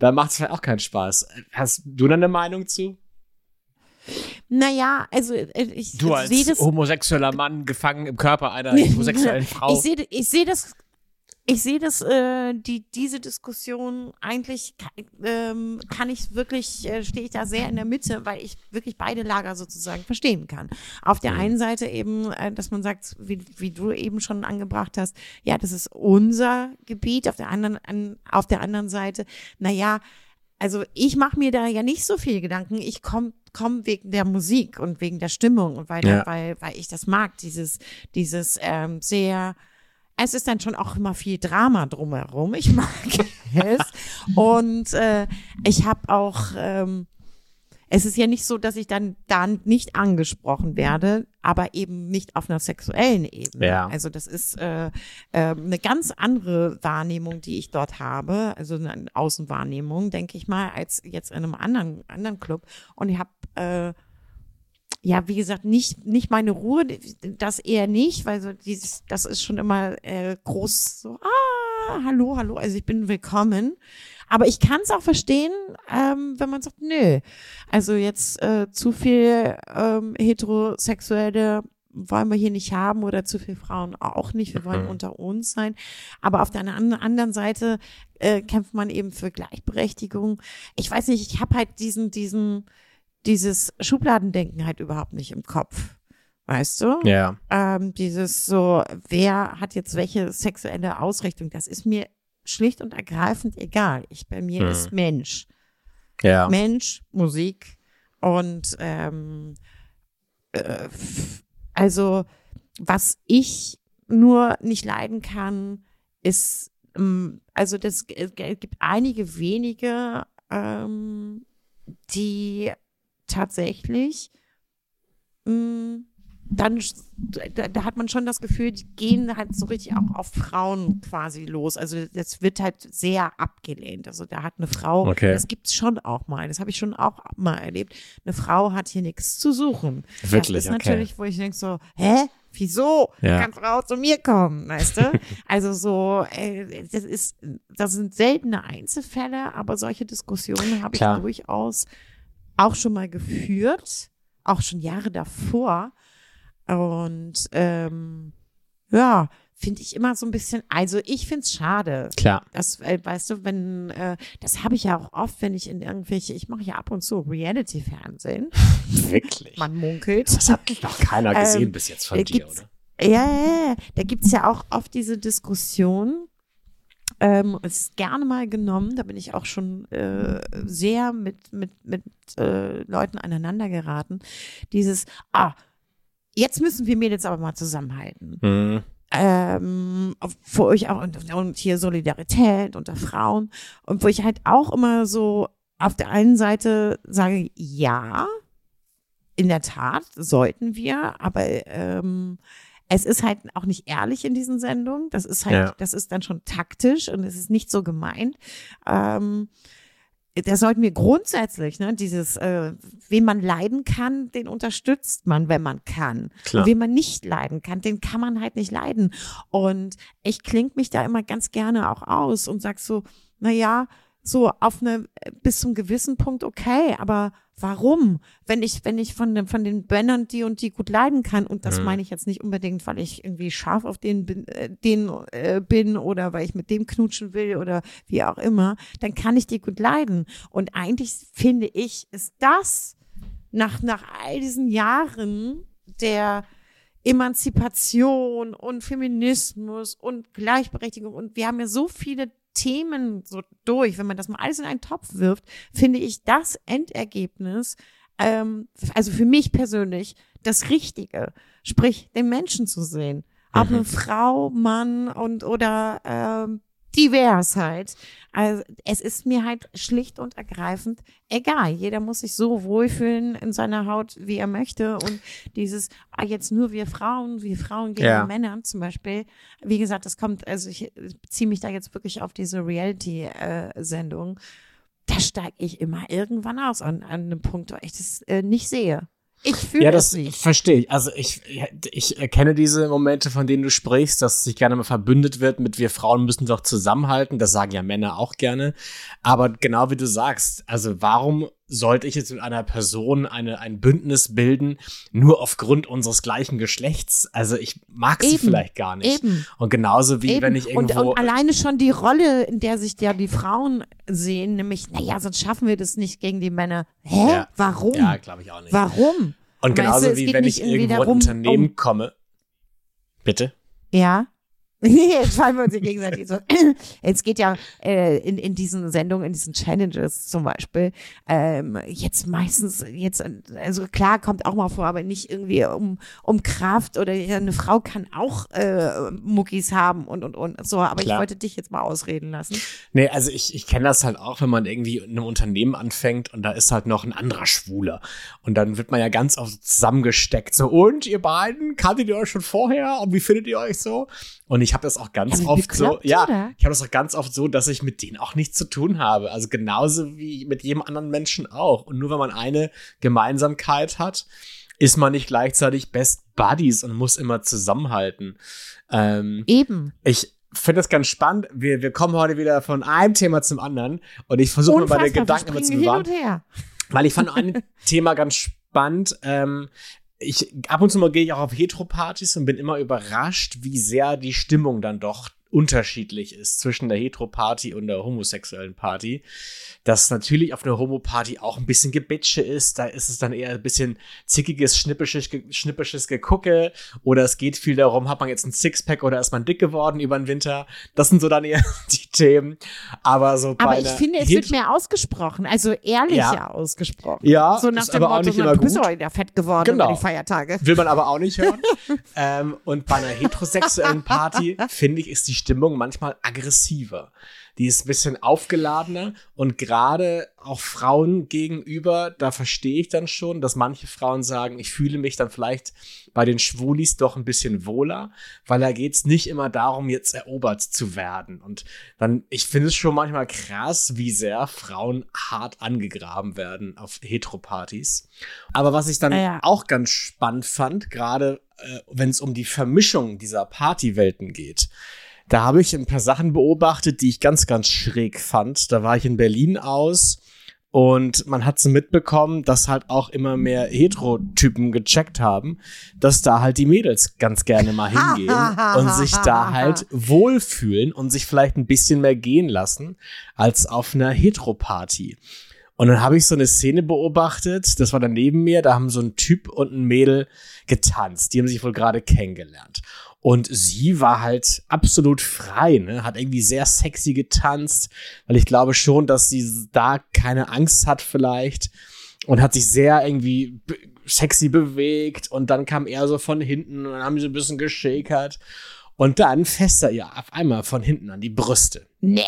dann macht es vielleicht auch keinen Spaß. Hast du da eine Meinung zu? Naja, also äh, ich Du als sehe das. homosexueller Mann gefangen im Körper einer homosexuellen Frau. Ich sehe ich sehe das ich sehe das äh, die diese Diskussion eigentlich ähm, kann ich wirklich äh, stehe ich da sehr in der Mitte, weil ich wirklich beide Lager sozusagen verstehen kann. Auf der einen Seite eben, äh, dass man sagt, wie, wie du eben schon angebracht hast, ja, das ist unser Gebiet. Auf der anderen an, auf der anderen Seite, na ja, also ich mache mir da ja nicht so viel Gedanken. Ich komme komm wegen der Musik und wegen der Stimmung und weil, Ja. weil, weil ich das mag, dieses, dieses ähm, sehr, es ist dann schon auch immer viel Drama drumherum. Ich mag es. Und äh, ich habe auch, ähm, es ist ja nicht so, dass ich dann da nicht angesprochen werde, aber eben nicht auf einer sexuellen Ebene. Ja. Also das ist äh, äh, eine ganz andere Wahrnehmung, die ich dort habe, also eine Außenwahrnehmung, denke ich mal, als jetzt in einem anderen anderen Club. Und ich habe äh, ja, wie gesagt, nicht, nicht meine Ruhe, das eher nicht, weil so dieses, das ist schon immer äh, groß so, ah, hallo, hallo, also ich bin willkommen. Aber ich kann es auch verstehen, ähm, wenn man sagt, nö, also jetzt äh, zu viel ähm, heterosexuelle wollen wir hier nicht haben oder zu viel Frauen auch nicht. Wir wollen Mhm. unter uns sein. Aber auf der an- anderen Seite äh, kämpft man eben für Gleichberechtigung. Ich weiß nicht, ich habe halt diesen, diesen, dieses Schubladendenken halt überhaupt nicht im Kopf. Weißt du? ja. Ähm, dieses so, wer hat jetzt welche sexuelle Ausrichtung? Das ist mir schlicht und ergreifend egal. Ich bei mir Mhm. ist Mensch. Ja. Mensch, Musik und ähm, äh, also was ich nur nicht leiden kann, ist ähm, also das es gibt einige wenige, ähm, die tatsächlich mh, dann sch- da, da hat man schon das Gefühl, die gehen halt so richtig auch auf Frauen quasi los. Also das wird halt sehr abgelehnt. Also da hat eine Frau, Okay. das gibt's schon auch mal, das habe ich schon auch mal erlebt. Eine Frau hat hier nichts zu suchen. Wirklich, Das ist okay. natürlich, wo ich denke so, hä? Wieso? Ja. Kann Frau zu mir kommen, weißt du? also so, äh, das ist, das sind seltene Einzelfälle, aber solche Diskussionen habe ich durchaus auch schon mal geführt, auch schon Jahre davor. Und ähm, ja, finde ich immer so ein bisschen, also ich finde es schade. Klar. Das, äh, weißt du, wenn, äh, das habe ich ja auch oft, wenn ich in irgendwelche, ich mache ja ab und zu Reality-Fernsehen, Wirklich. man munkelt. Das hat noch keiner gesehen Ähm, bis jetzt von dir, oder? Ja, ja, ja. da gibt's ja auch oft diese Diskussion. Ähm, es ist gerne mal genommen, da bin ich auch schon äh, sehr mit, mit, mit äh, Leuten aneinander geraten. Dieses, ah, jetzt müssen wir Mädels aber mal zusammenhalten. Mhm. Ähm, für euch auch und, und hier Solidarität unter Frauen. Und wo ich halt auch immer so auf der einen Seite sage, ja, in der Tat sollten wir, aber ähm, es ist halt auch nicht ehrlich in diesen Sendungen. Das ist halt, Ja. das ist dann schon taktisch und es ist nicht so gemeint. Ähm, da sollten wir grundsätzlich, ne, dieses, äh, wen man leiden kann, den unterstützt man, wenn man kann. Klar. Und wen man nicht leiden kann, den kann man halt nicht leiden. Und ich kling mich da immer ganz gerne auch aus und sag so, na ja, so auf eine bis zum gewissen Punkt okay, aber warum? Wenn ich wenn ich von den von den Bännern die und die gut leiden kann und das Mhm. meine ich jetzt nicht unbedingt, weil ich irgendwie scharf auf den bin, äh, den äh, bin oder weil ich mit dem knutschen will oder wie auch immer, dann kann ich die gut leiden und eigentlich finde ich ist das nach nach all diesen Jahren der Emanzipation und Feminismus und Gleichberechtigung und wir haben ja so viele Themen so durch, wenn man das mal alles in einen Topf wirft, finde ich das Endergebnis, ähm, also für mich persönlich, das Richtige, sprich den Menschen zu sehen, ob Mhm. eine Frau, Mann und oder ähm, divers halt. Also es ist mir halt schlicht und ergreifend egal. Jeder muss sich so wohlfühlen in seiner Haut, wie er möchte. Und dieses, ah, jetzt nur wir Frauen, wir Frauen gegen Ja. Männer zum Beispiel. Wie gesagt, das kommt, also ich beziehe mich da jetzt wirklich auf diese Reality-Sendung. da steige ich immer irgendwann aus an, an einem Punkt, wo ich das äh, nicht sehe. Ich fühle Ja, es das nicht. verstehe ich. Also ich, ich erkenne diese Momente, von denen du sprichst, dass sich gerne mal verbündet wird mit wir Frauen müssen doch zusammenhalten. Das sagen ja Männer auch gerne. Aber genau wie du sagst, also warum sollte ich jetzt mit einer Person eine, ein Bündnis bilden, nur aufgrund unseres gleichen Geschlechts? Also ich mag sie Eben, vielleicht gar nicht. eben. Und genauso wie Eben. wenn ich und, irgendwo. und alleine schon die Rolle, in der sich ja die Frauen sehen, nämlich, naja, sonst schaffen wir das nicht gegen die Männer. Hä? Ja. Warum? ja, glaube ich auch nicht. Warum? Und Weißt du, genauso wie wenn ich irgendwo in ein Unternehmen um- komme. Bitte? Ja. Jetzt fallen wir uns hier gegenseitig so. Es geht ja äh, in, in diesen Sendungen, in diesen Challenges zum Beispiel, ähm, jetzt meistens, jetzt, also klar, kommt auch mal vor, aber nicht irgendwie um, um Kraft oder eine Frau kann auch äh, Muckis haben und und und so, aber Klar. ich wollte dich jetzt mal ausreden lassen. Nee, also ich, ich kenne das halt auch, wenn man irgendwie in einem Unternehmen anfängt und da ist halt noch ein anderer Schwuler. Und dann wird man ja ganz oft zusammengesteckt. So, und ihr beiden, kanntet ihr euch schon vorher? Und wie findet ihr euch so? Und ich habe das auch ganz Ja, oft so, ja, oder? ich habe das auch ganz oft so, dass ich mit denen auch nichts zu tun habe. Also genauso wie mit jedem anderen Menschen auch. Und nur wenn man eine Gemeinsamkeit hat, ist man nicht gleichzeitig Best Buddies und muss immer zusammenhalten. Ähm, Eben. ich finde das ganz spannend. Wir, wir kommen heute wieder von einem Thema zum anderen und ich versuche meine Unfassbar, wir Gedanken immer zu bewahren, weil ich fand ein Thema ganz spannend. Ähm, ich, ab und zu mal gehe ich auch auf Heteropartys und bin immer überrascht, wie sehr die Stimmung dann doch unterschiedlich ist zwischen der Heteroparty und der homosexuellen Party. Dass natürlich auf einer Homo-Party auch ein bisschen Gebitsche ist. Da ist es dann eher ein bisschen zickiges, schnippisches, schnippisches Gegucke. Oder es geht viel darum, hat man jetzt ein Sixpack oder ist man dick geworden über den Winter? Das sind so dann eher die Themen. Aber so bei Aber ich finde, es Het- wird mehr ausgesprochen, also ehrlicher Ja. ausgesprochen. Ja, so nach dem aber auch Motto, nicht na, immer du bist doch wieder fett geworden Genau. über die Feiertage. Will man aber auch nicht hören. ähm, und bei einer heterosexuellen Party, finde ich, ist die Stimmung manchmal aggressiver. Die ist ein bisschen aufgeladener und gerade auch Frauen gegenüber, da verstehe ich dann schon, dass manche Frauen sagen, ich fühle mich dann vielleicht bei den Schwulis doch ein bisschen wohler, weil da geht's nicht immer darum, jetzt erobert zu werden. Und dann, ich finde es schon manchmal krass, wie sehr Frauen hart angegraben werden auf Heteropartys. Aber was ich dann Ja. auch ganz spannend fand, gerade äh, wenn es um die Vermischung dieser Partywelten geht. Da habe ich ein paar Sachen beobachtet, die ich ganz, ganz schräg fand. Da war ich in Berlin aus und man hat so mitbekommen, dass halt auch immer mehr Heterotypen gecheckt haben, dass da halt die Mädels ganz gerne mal hingehen und sich da halt wohlfühlen und sich vielleicht ein bisschen mehr gehen lassen als auf einer Heteroparty. Und dann habe ich so eine Szene beobachtet, das war dann neben mir, da haben so ein Typ und ein Mädel getanzt. Die haben sich wohl gerade kennengelernt. Und sie war halt absolut frei, ne? hat irgendwie sehr sexy getanzt, weil ich glaube schon, dass sie da keine Angst hat vielleicht und hat sich sehr irgendwie sexy bewegt und dann kam er so von hinten und dann haben sie ein bisschen geschakert und dann fässt er ihr auf einmal von hinten an die Brüste. Nee.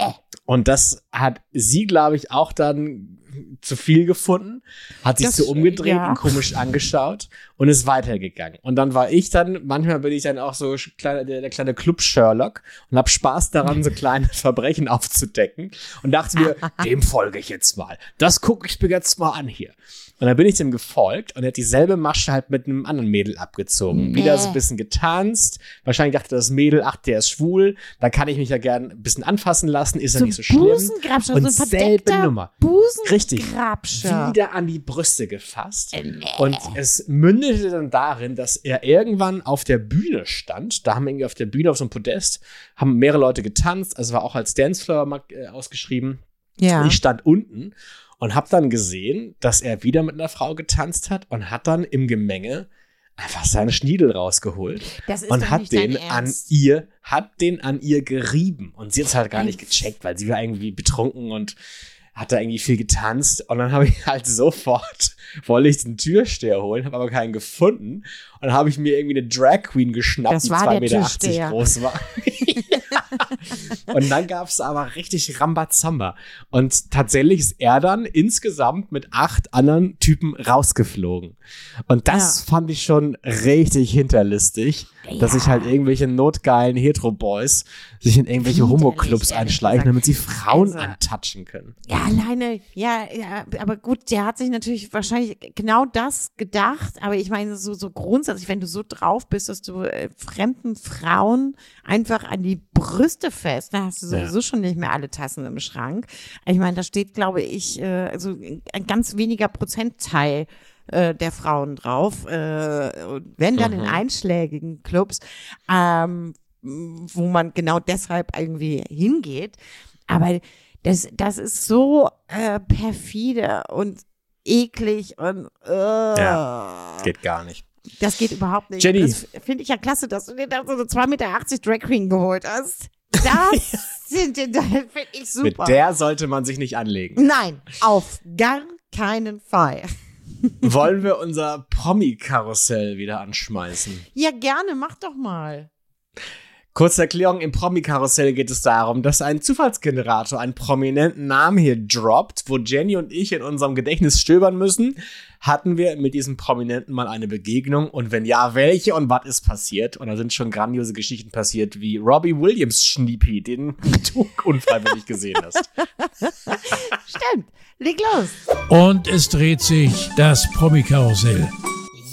Und das hat sie, glaube ich, auch dann zu viel gefunden, hat sich Das- so umgedreht ja. und komisch angeschaut und ist weitergegangen. Und dann war ich dann, manchmal bin ich dann auch so kleiner, der, der kleine Club Sherlock und habe Spaß daran, so kleine Verbrechen aufzudecken und dachte mir, dem folge ich jetzt mal. Das gucke ich mir jetzt mal an hier. Und dann bin ich dem gefolgt und er hat dieselbe Masche halt mit einem anderen Mädel abgezogen. Wieder so ein bisschen getanzt. Wahrscheinlich dachte das Mädel, ach, der ist schwul. Da kann ich mich ja gern ein bisschen anfassen lassen. Ist ja So nicht so schlimm. Busengrabscher, Und so selbe Nummer. Richtig. Wieder an die Brüste gefasst. Äh. Und es mündete dann darin, dass er irgendwann auf der Bühne stand. Da haben irgendwie auf der Bühne auf so einem Podest, haben mehrere Leute getanzt. Also war auch als Dancefloor mark- äh, ausgeschrieben. Ja. Ich stand unten und habe dann gesehen, dass er wieder mit einer Frau getanzt hat und hat dann im Gemenge einfach seinen Schniedel rausgeholt und hat den an ihr, hat den an ihr gerieben. Und sie hat es halt gar nicht gecheckt, weil sie war irgendwie betrunken und hat da irgendwie viel getanzt. Und dann habe ich halt sofort, wollte ich den Türsteher holen, habe aber keinen gefunden. Und dann habe ich mir irgendwie eine Drag Queen geschnappt, Das die war 2,80 der Meter groß war. Und dann gab es aber richtig Rambazamba. Und tatsächlich ist er dann insgesamt mit acht anderen Typen rausgeflogen. Und das fand ich schon richtig hinterlistig, dass sich halt irgendwelche notgeilen Hetero-Boys sich in irgendwelche Homo-Clubs einschleichen, damit sie Frauen Also- antatschen können. Ja, alleine, ja, ja, aber gut, der hat sich natürlich wahrscheinlich genau das gedacht, aber ich meine, so, so grundsätzlich, wenn du so drauf bist, dass du äh, fremden Frauen einfach an die Brüste fest. Da hast du sowieso schon nicht mehr alle Tassen im Schrank. Ich meine, da steht, glaube ich, äh, also ein ganz weniger Prozentteil äh, der Frauen drauf. Äh, und wenn dann in einschlägigen Clubs, ähm, wo man genau deshalb irgendwie hingeht. Aber das, das ist so äh, perfide und eklig und äh, Ja, Geht gar nicht. das geht überhaupt nicht. Jenny. Das finde ich ja klasse, dass du dir da so eine 2,80 Meter Drag Queen geholt hast. Das sind das finde ich super. Mit der sollte man sich nicht anlegen. Nein, auf gar keinen Fall. Wollen wir unser Promi-Karussell wieder anschmeißen? Ja, gerne, mach doch mal. Kurze Erklärung, im Promi-Karussell geht es darum, dass ein Zufallsgenerator einen prominenten Namen hier droppt, wo Jenny und ich in unserem Gedächtnis stöbern müssen. Hatten wir mit diesem Prominenten mal eine Begegnung und wenn ja, welche und was ist passiert? Und da sind schon grandiose Geschichten passiert, wie Robbie Williams Schniepi, den du unfreiwillig gesehen hast. Stimmt, leg los. Und es dreht sich das Promi-Karussell.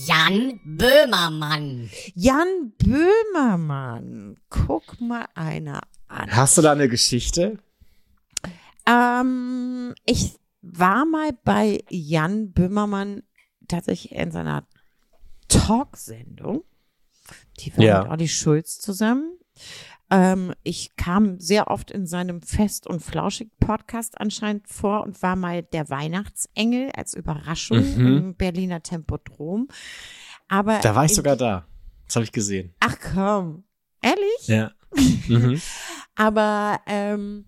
Jan Böhmermann. Jan Böhmermann, guck mal einer an. Hast du da eine Geschichte? Ähm, ich war mal bei Jan Böhmermann tatsächlich in seiner Talksendung. Die war Ja. mit Olli Schulz zusammen. Ähm, ich kam sehr oft in seinem Fest- und Flauschig-Podcast anscheinend vor und war mal der Weihnachtsengel als Überraschung Mhm. im Berliner Tempodrom. Aber Da war ich sogar da. Das habe ich gesehen. Ach komm, ehrlich? Ja. Mhm. Aber ähm,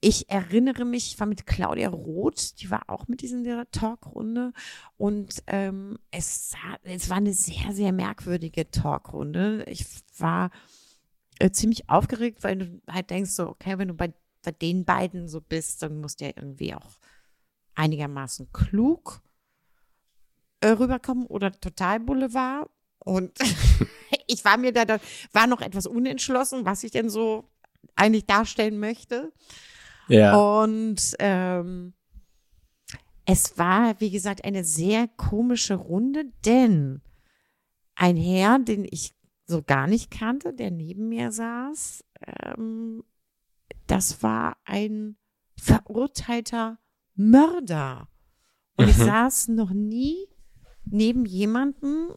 ich erinnere mich, ich war mit Claudia Roth, die war auch mit in dieser Talkrunde und ähm, es, es war eine sehr, sehr merkwürdige Talkrunde. Ich war äh, ziemlich aufgeregt, weil du halt denkst so, okay, wenn du bei, bei den beiden so bist, dann musst du ja irgendwie auch einigermaßen klug äh, rüberkommen oder total Boulevard. Und ich war mir da, da, war noch etwas unentschlossen, was ich denn so eigentlich darstellen möchte. Ja. Und ähm, es war, wie gesagt, eine sehr komische Runde, denn ein Herr, den ich so gar nicht kannte, der neben mir saß, ähm, das war ein verurteilter Mörder. Und ich Mhm. saß noch nie neben jemanden,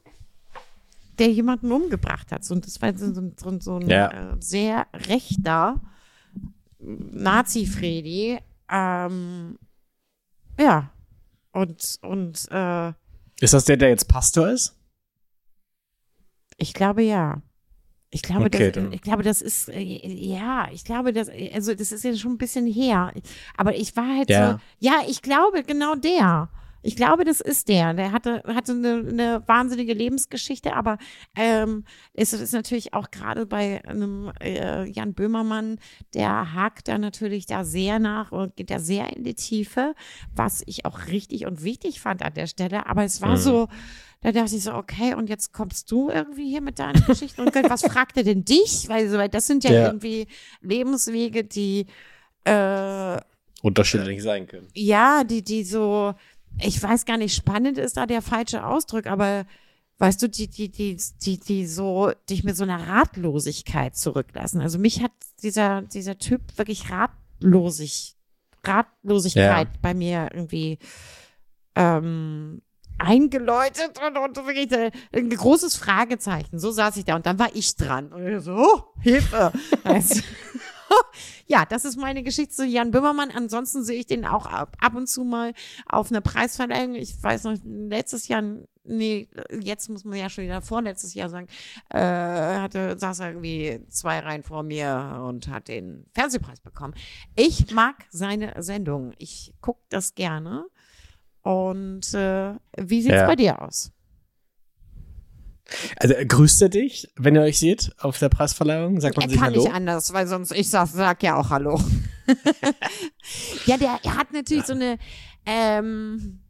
der jemanden umgebracht hat. Und das war so, so, so, so ein Ja. äh, sehr rechter Nazi-Fredi. Ähm, ja. Und, und äh, Ist das der, der jetzt Pastor ist? Ich glaube ja. Ich glaube, Okay, das, dann- ich glaube, das ist, äh, ja, ich glaube, das, also das ist ja schon ein bisschen her. Aber ich war halt Ja. so, ja, ich glaube, genau der. Ich glaube, das ist der. Der hatte, hatte eine, eine wahnsinnige Lebensgeschichte, aber ähm, es ist natürlich auch gerade bei einem äh, Jan Böhmermann, der hakt da natürlich da sehr nach und geht da sehr in die Tiefe, was ich auch richtig und wichtig fand an der Stelle. Aber es war Mhm. so, da dachte ich so, okay, und jetzt kommst du irgendwie hier mit deinen Geschichten und was fragt er denn dich? Weil, so, weil das sind ja, Ja. irgendwie Lebenswege, die äh, Unterschiedlich sein können. ja, die, die so, ich weiß gar nicht, spannend ist da der falsche Ausdruck, aber weißt du, die, die, die, die, die so, dich mit so einer Ratlosigkeit zurücklassen. Also mich hat dieser, dieser Typ wirklich ratlosig, Ratlosigkeit bei mir irgendwie ähm, eingeläutet und, und wirklich ein, ein großes Fragezeichen. So saß ich da und dann war ich dran. Und ich so, oh, Hilfe. Also, ja, das ist meine Geschichte zu Jan Böhmermann. Ansonsten sehe ich den auch ab, ab und zu mal auf einer Preisverleihung. Ich weiß noch, letztes Jahr, nee, jetzt muss man ja schon wieder vorletztes Jahr sagen, äh, hatte, saß er irgendwie zwei Reihen vor mir und hat den Fernsehpreis bekommen. Ich mag seine Sendung. Ich gucke das gerne. Und äh, wie sieht's Ja. bei dir aus? Also äh, grüßt er dich, wenn ihr euch seht auf der Preisverleihung? Sagt man Er sich kann Hallo? nicht anders, weil sonst, ich sag, sag ja auch Hallo. ja, der er hat natürlich so eine, ähm,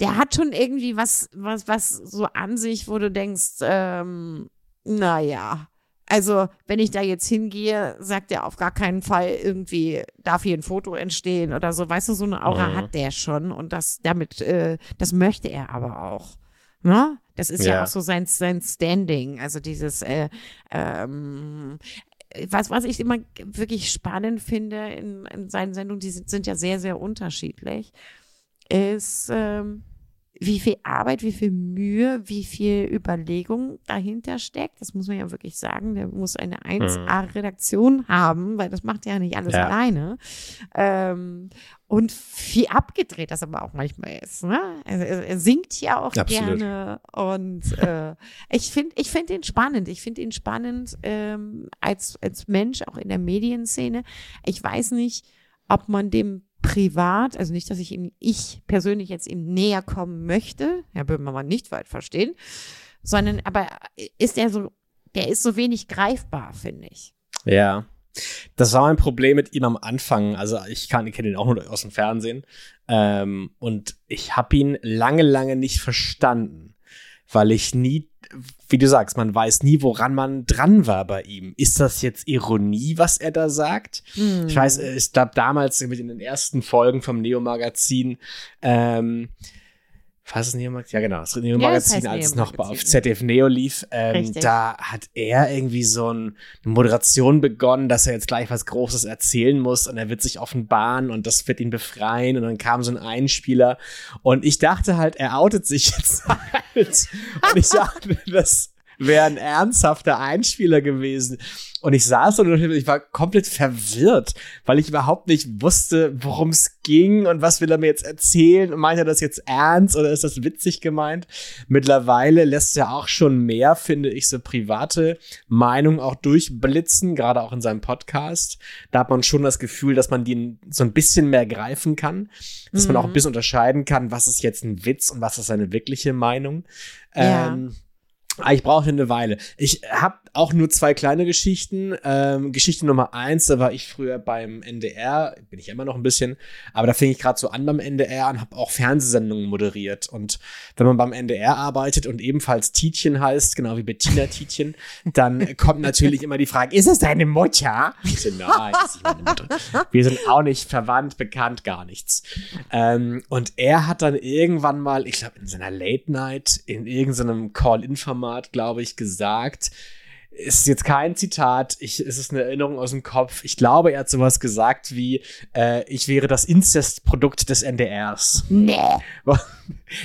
der hat schon irgendwie was, was, was so an sich, wo du denkst, ähm, naja. Also, wenn ich da jetzt hingehe, sagt er auf gar keinen Fall irgendwie, darf hier ein Foto entstehen oder so. Weißt du, so eine Aura Mhm. hat der schon und das damit, äh, das möchte er aber auch. Ne? Das ist ja, Ja. auch so sein, sein Standing. Also dieses, äh, ähm, was, was ich immer wirklich spannend finde in, in seinen Sendungen, die sind, sind ja sehr, sehr unterschiedlich, ist, ähm, wie viel Arbeit, wie viel Mühe, wie viel Überlegung dahinter steckt. Das muss man ja wirklich sagen. Der muss eine 1A-Redaktion haben, weil das macht ja nicht alles Ja. alleine. Ähm, und wie abgedreht das aber auch manchmal ist. Ne? Also, er, er singt ja auch Absolut. gerne und äh, ich finde ich find ihn spannend. Ich finde ihn spannend ähm, als, als Mensch, auch in der Medienszene. Ich weiß nicht, ob man dem privat, also nicht, dass ich ihm, ich persönlich jetzt ihm näher kommen möchte, Herr Böhmermann nicht weit verstehen, sondern aber ist er so, der ist so wenig greifbar, finde ich. Ja. Das war mein Problem mit ihm am Anfang. Also ich kann, ich kenne ihn auch nur aus dem Fernsehen. Ähm, und ich habe ihn lange, lange nicht verstanden, weil ich nie, wie du sagst, man weiß nie, woran man dran war bei ihm. Ist das jetzt Ironie, was er da sagt? Ich weiß, äh, ich glaube damals mit in den ersten Folgen vom Neo-Magazin, ähm, was ist Neo-Magazin? Ja, genau, das Ja, Neo-Magazin, das heißt als es noch auf. ZDF Neo lief, ähm, da hat er irgendwie so ein, eine Moderation begonnen, dass er jetzt gleich was Großes erzählen muss und er wird sich offenbaren und das wird ihn befreien und dann kam so ein Einspieler und ich dachte halt, er outet sich jetzt halt und ich dachte, das wäre ein ernsthafter Einspieler gewesen. Und ich saß und ich war komplett verwirrt, weil ich überhaupt nicht wusste, worum es ging und was will er mir jetzt erzählen. Und meint er das jetzt ernst oder ist das witzig gemeint? Mittlerweile lässt er auch schon mehr, finde ich, so private Meinungen auch durchblitzen, gerade auch in seinem Podcast. Da hat man schon das Gefühl, dass man die so ein bisschen mehr greifen kann, dass man auch ein bisschen unterscheiden kann, was ist jetzt ein Witz und was ist seine wirkliche Meinung. Ja. Ähm, Ich brauchte eine Weile. Ich habe auch nur zwei kleine Geschichten. Ähm, Geschichte Nummer eins, da war ich früher beim NDR, bin ich immer noch ein bisschen, aber da fing ich gerade so an beim NDR und habe auch Fernsehsendungen moderiert. Und wenn man beim NDR arbeitet und ebenfalls Tietjen heißt, genau wie Bettina Tietjen, dann kommt natürlich immer die Frage, ist es deine Mutter? Ich so, nein, ist nicht meine Mutter. Wir sind auch nicht verwandt, bekannt, gar nichts. Ähm, und er hat dann irgendwann mal, ich glaube in seiner Late Night, in irgendeinem Call-In-Format, glaube ich, gesagt, ist jetzt kein Zitat, ich, es ist eine Erinnerung aus dem Kopf. Ich glaube, er hat sowas gesagt wie, äh, ich wäre das Inzestprodukt des NDRs. Nee.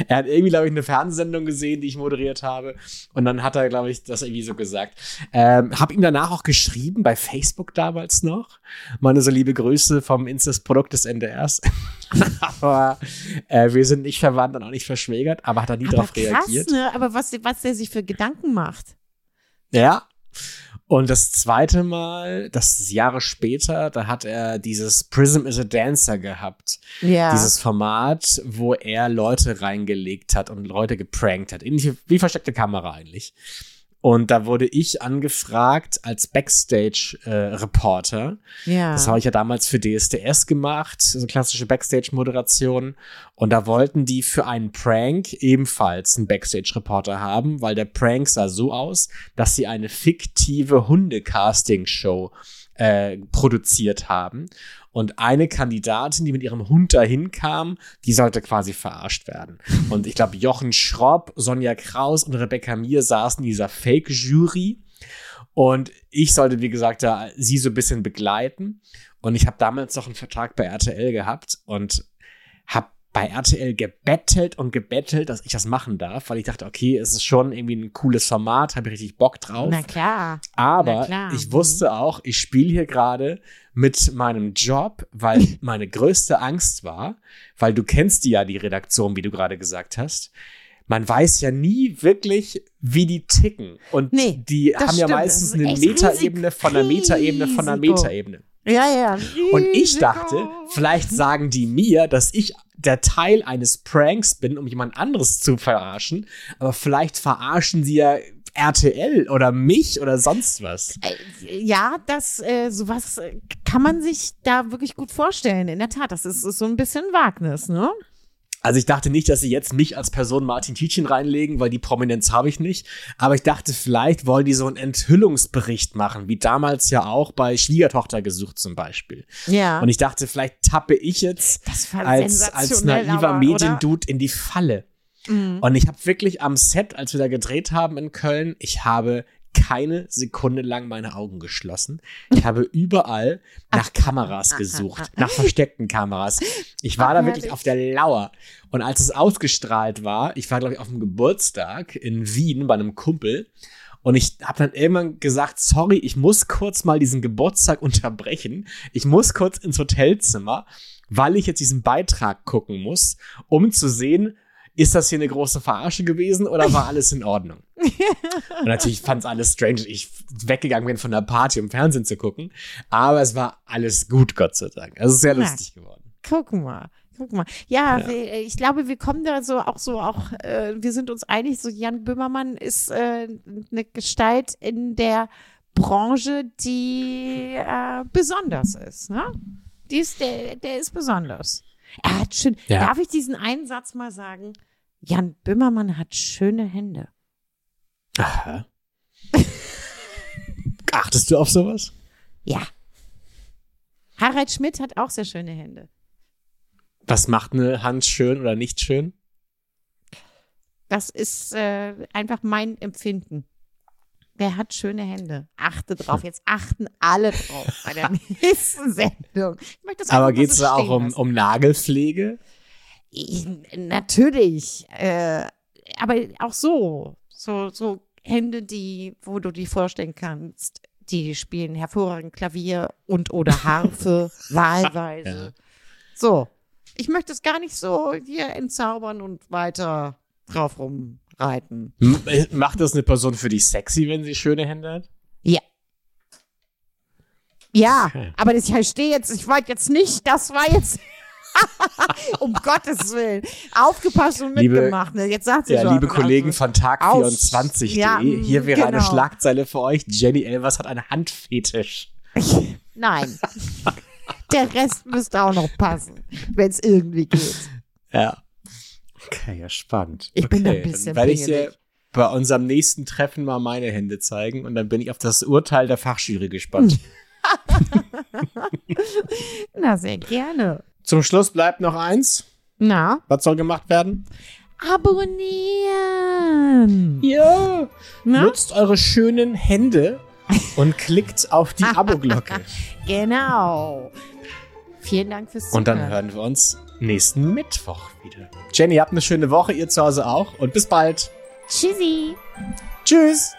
Er hat irgendwie, glaube ich, eine Fernsehsendung gesehen, die ich moderiert habe. Und dann hat er, glaube ich, das irgendwie so gesagt. Ähm, hab ihm danach auch geschrieben, bei Facebook damals noch. Meine so liebe Grüße vom Inzestprodukt des NDRs. aber äh, wir sind nicht verwandt und auch nicht verschwägert, aber hat er nie darauf krass, reagiert. ne? Aber was, was der sich für Gedanken macht. Ja. Und das zweite Mal, das ist Jahre später, da hat er dieses Prism is a Dancer gehabt. Ja. Dieses Format, wo er Leute reingelegt hat und Leute geprankt hat. Ähnlich wie versteckte Kamera eigentlich. Und da wurde ich angefragt als Backstage-Reporter. ja. Das habe ich ja damals für DSDS gemacht, so klassische Backstage-Moderation. Und da wollten die für einen Prank ebenfalls einen Backstage-Reporter haben, weil der Prank sah so aus, dass sie eine fiktive Hunde-Casting-Show äh, produziert haben. Und eine Kandidatin, die mit ihrem Hund dahin kam, die sollte quasi verarscht werden. Und ich glaube, Jochen Schropp, Sonja Kraus und Rebecca Mir saßen in dieser Fake-Jury. Und ich sollte, wie gesagt, da sie so ein bisschen begleiten. Und ich habe damals noch einen Vertrag bei RTL gehabt und bei RTL gebettelt und gebettelt, dass ich das machen darf, weil ich dachte, okay, es ist schon irgendwie ein cooles Format, habe ich richtig Bock drauf. Na klar. Na Aber klar. ich wusste auch, ich spiele hier gerade mit meinem Job, weil meine größte Angst war, weil du kennst die ja, die Redaktion, wie du gerade gesagt hast. Man weiß ja nie wirklich, wie die ticken. Und Nee, die haben ja stimmt. meistens Das ist eine Metaebene von einer Metaebene von einer. Metaebene. Ja, ja. Und ich dachte, vielleicht sagen die mir, dass ich der Teil eines Pranks bin, um jemand anderes zu verarschen. Aber vielleicht verarschen sie ja RTL oder mich oder sonst was. Äh, Ja, das, äh, sowas äh, kann man sich da wirklich gut vorstellen. In der Tat, das ist, ist so ein bisschen Wagnis, ne? Also ich dachte nicht, dass sie jetzt mich als Person Martin Tietjen reinlegen, weil die Prominenz habe ich nicht. Aber ich dachte, vielleicht wollen die so einen Enthüllungsbericht machen, wie damals ja auch bei Schwiegertochter gesucht zum Beispiel. Ja. Und ich dachte, vielleicht tappe ich jetzt als, als naiver aber, Mediendude in die Falle. Mhm. Und ich habe wirklich am Set, als wir da gedreht haben in Köln, ich habe keine Sekunde lang meine Augen geschlossen. Ich habe überall nach Kameras gesucht, nach versteckten Kameras. Ich war da wirklich auf der Lauer. Und als es ausgestrahlt war, ich war, glaube ich, auf dem Geburtstag in Wien bei einem Kumpel. Und ich habe dann irgendwann gesagt, sorry, ich muss kurz mal diesen Geburtstag unterbrechen. Ich muss kurz ins Hotelzimmer, weil ich jetzt diesen Beitrag gucken muss, um zu sehen, ist das hier eine große Verarsche gewesen oder war alles in Ordnung? Und natürlich fand es alles strange, ich weggegangen bin von der Party, um Fernsehen zu gucken. Aber es war alles gut, Gott sei Dank. Also es ist sehr Na. lustig geworden. Guck mal. Guck mal. Ja, wir- ich glaube, wir kommen da so auch so auch, äh, wir sind uns einig, so Jan Böhmermann ist äh, eine Gestalt in der Branche, die äh, besonders ist. Ne? Die ist, der, der ist besonders. Er hat schön. Ja. Darf ich diesen einen Satz mal sagen? Jan Böhmermann hat schöne Hände. Aha. Achtest du auf sowas? Ja. Harald Schmidt hat auch sehr schöne Hände. Was macht eine Hand schön oder nicht schön? Das ist äh, einfach mein Empfinden. Wer hat schöne Hände? Achte drauf. Jetzt achten alle drauf bei der nächsten Sendung. Aber geht es da auch um, um Nagelpflege? Ich, natürlich. Äh, aber auch so. So, so Hände, die, wo du dir vorstellen kannst, die spielen hervorragend Klavier und oder Harfe, wahlweise. So. Ich möchte es gar nicht so hier entzaubern und weiter drauf rumreiten. Äh, macht das eine Person für dich sexy, wenn sie schöne Hände hat? Ja. Ja, Okay. aber das, ich stehe jetzt, ich wollte jetzt nicht, das war jetzt, um Gottes Willen, aufgepasst und Liebe- mitgemacht. ne? Jetzt sagt sie Ja, schon. liebe Kollegen von Tag24.de, Ja, mm, hier wäre eine genau. Schlagzeile für euch. Jenny Elvers hat einen Handfetisch. Nein. Der Rest müsste auch noch passen, wenn es irgendwie geht. Ja. Okay, ja, spannend. Ich okay. bin da ein bisschen werde ich dir bei unserem nächsten Treffen mal meine Hände zeigen und dann bin ich auf das Urteil der Fachjury gespannt. Na, sehr gerne. Zum Schluss bleibt noch eins. Na, Was soll gemacht werden? abonnieren. Ja. Na? Nutzt eure schönen Hände und klickt auf die Abo-Glocke. Genau. Vielen Dank fürs Zuhören. Und dann hören wir uns nächsten Mittwoch wieder. Jenny, habt eine schöne Woche, ihr zu Hause auch und bis bald. Tschüssi. Tschüss.